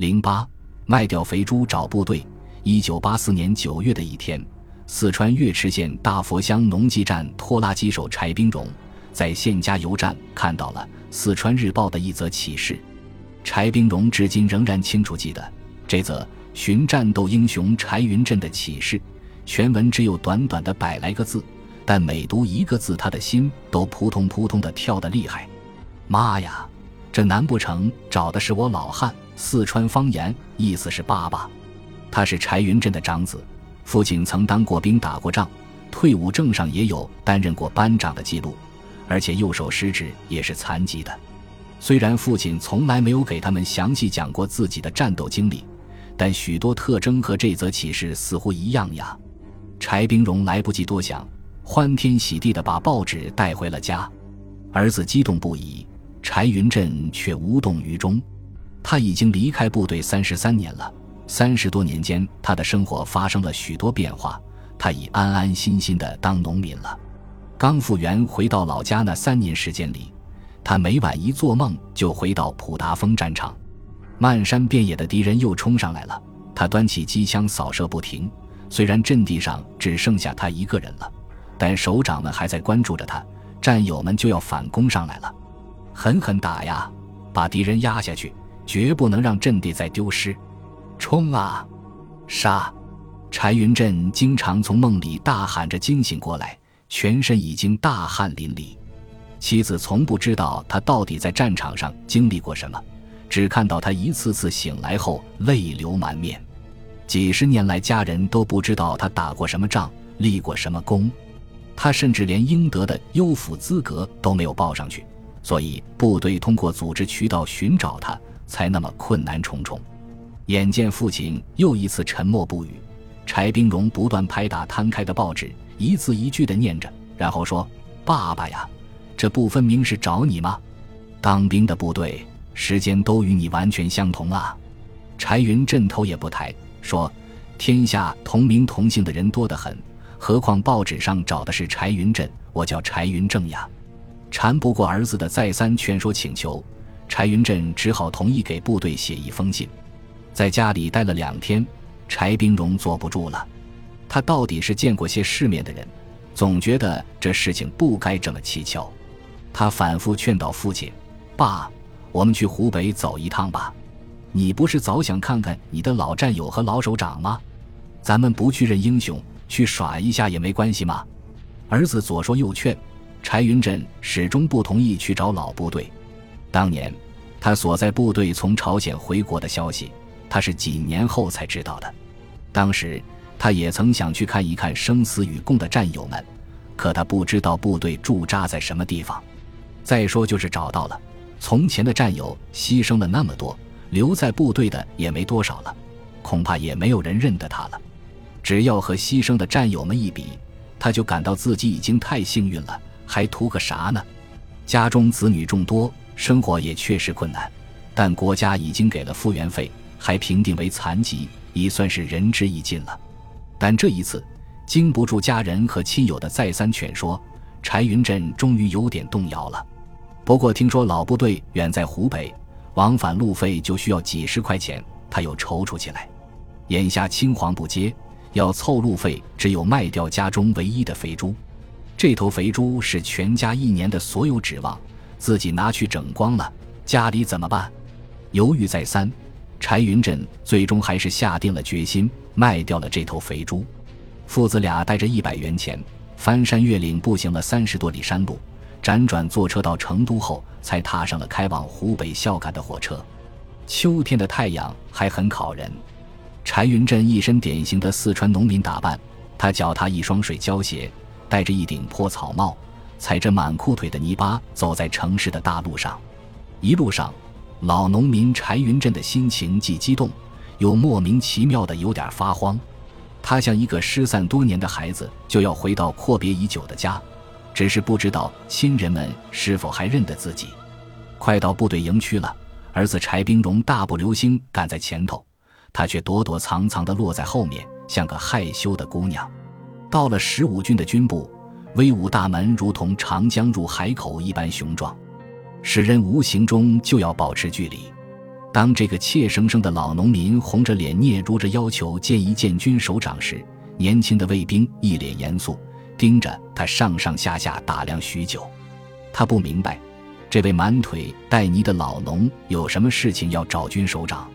零八卖掉肥猪找部队。一九八四年九月的一天，四川岳池县大佛乡农技站拖拉机手柴兵荣在县加油站看到了《四川日报》的一则启事。柴兵荣至今仍然清楚记得这则寻战斗英雄柴云振的启事。全文只有短短的百来个字，但每读一个字，他的心都扑通扑通的跳得厉害。妈呀，这难不成找的是我老汉？四川方言意思是爸爸。他是柴云振的长子，父亲曾当过兵打过仗，退伍证上也有担任过班长的记录，而且右手食指也是残疾的。虽然父亲从来没有给他们详细讲过自己的战斗经历，但许多特征和这则启示似乎一样呀。柴兵荣来不及多想，欢天喜地地把报纸带回了家。儿子激动不已，柴云振却无动于衷。他已经离开部队三十三年了，三十多年间，他的生活发生了许多变化。他已安安心心地当农民了。刚复员回到老家那三年时间里，他每晚一做梦就回到普达峰战场。漫山遍野的敌人又冲上来了，他端起机枪扫射不停。虽然阵地上只剩下他一个人了，但首长们还在关注着他。战友们就要反攻上来了，狠狠打呀，把敌人压下去，绝不能让阵地再丢失。冲啊，杀！柴云振经常从梦里大喊着惊醒过来，全身已经大汗淋漓。妻子从不知道他到底在战场上经历过什么，只看到他一次次醒来后泪流满面。几十年来，家人都不知道他打过什么仗，立过什么功，他甚至连应得的优抚资格都没有报上去，所以部队通过组织渠道寻找他，才那么困难重重。眼见父亲又一次沉默不语，柴兵荣不断拍打摊开的报纸，一字一句地念着，然后说：“爸爸呀，这不分明是找你吗？当兵的部队时间都与你完全相同啊！”柴云振头也不抬。说：“天下同名同姓的人多得很，何况报纸上找的是柴云振，我叫柴云正呀。”缠不过儿子的再三劝说请求，柴云振只好同意给部队写一封信。在家里待了两天，柴兵荣坐不住了。他到底是见过些世面的人，总觉得这事情不该这么蹊跷。他反复劝导父亲：“爸，我们去湖北走一趟吧。”你不是早想看看你的老战友和老首长吗？咱们不去认英雄，去耍一下也没关系嘛。儿子左说右劝，柴云振始终不同意去找老部队。当年他所在部队从朝鲜回国的消息，他是几年后才知道的。当时他也曾想去看一看生死与共的战友们，可他不知道部队驻扎在什么地方。再说就是找到了，从前的战友牺牲了那么多。留在部队的也没多少了，恐怕也没有人认得他了。只要和牺牲的战友们一比，他就感到自己已经太幸运了，还图个啥呢？家中子女众多，生活也确实困难，但国家已经给了复员费，还评定为残疾，已算是仁至义尽了。但这一次，经不住家人和亲友的再三劝说，柴云振终于有点动摇了。不过听说老部队远在湖北。往返路费就需要几十块钱，他又踌躇起来。眼下青黄不接，要凑路费，只有卖掉家中唯一的肥猪。这头肥猪是全家一年的所有指望，自己拿去整光了，家里怎么办？犹豫再三，柴云振最终还是下定了决心，卖掉了这头肥猪。父子俩带着一百元钱，翻山越岭，步行了三十多里山路。辗转坐车到成都后，才踏上了开往湖北孝感的火车。秋天的太阳还很烤人。柴云振一身典型的四川农民打扮，他脚踏一双水胶鞋，戴着一顶破草帽，踩着满裤腿的泥巴，走在城市的大路上。一路上，老农民柴云振的心情既激动，又莫名其妙的有点发慌。他像一个失散多年的孩子，就要回到阔别已久的家。只是不知道亲人们是否还认得自己。快到部队营区了，儿子柴兵荣大步流星赶在前头，他却躲躲藏藏的落在后面，像个害羞的姑娘。到了十五军的军部，威武大门如同长江入海口一般雄壮，使人无形中就要保持距离。当这个怯生生的老农民红着脸嗫嚅着要求见一见军首长时，年轻的卫兵一脸严肃，盯着他上上下下打量许久。他不明白，这位满腿带泥的老农有什么事情要找军首长。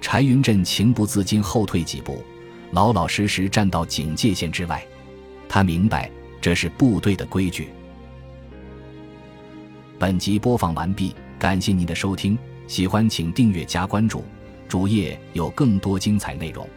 柴云振情不自禁后退几步，老老实实站到警戒线之外。他明白这是部队的规矩。本集播放完毕，感谢您的收听。喜欢请订阅加关注，主页有更多精彩内容。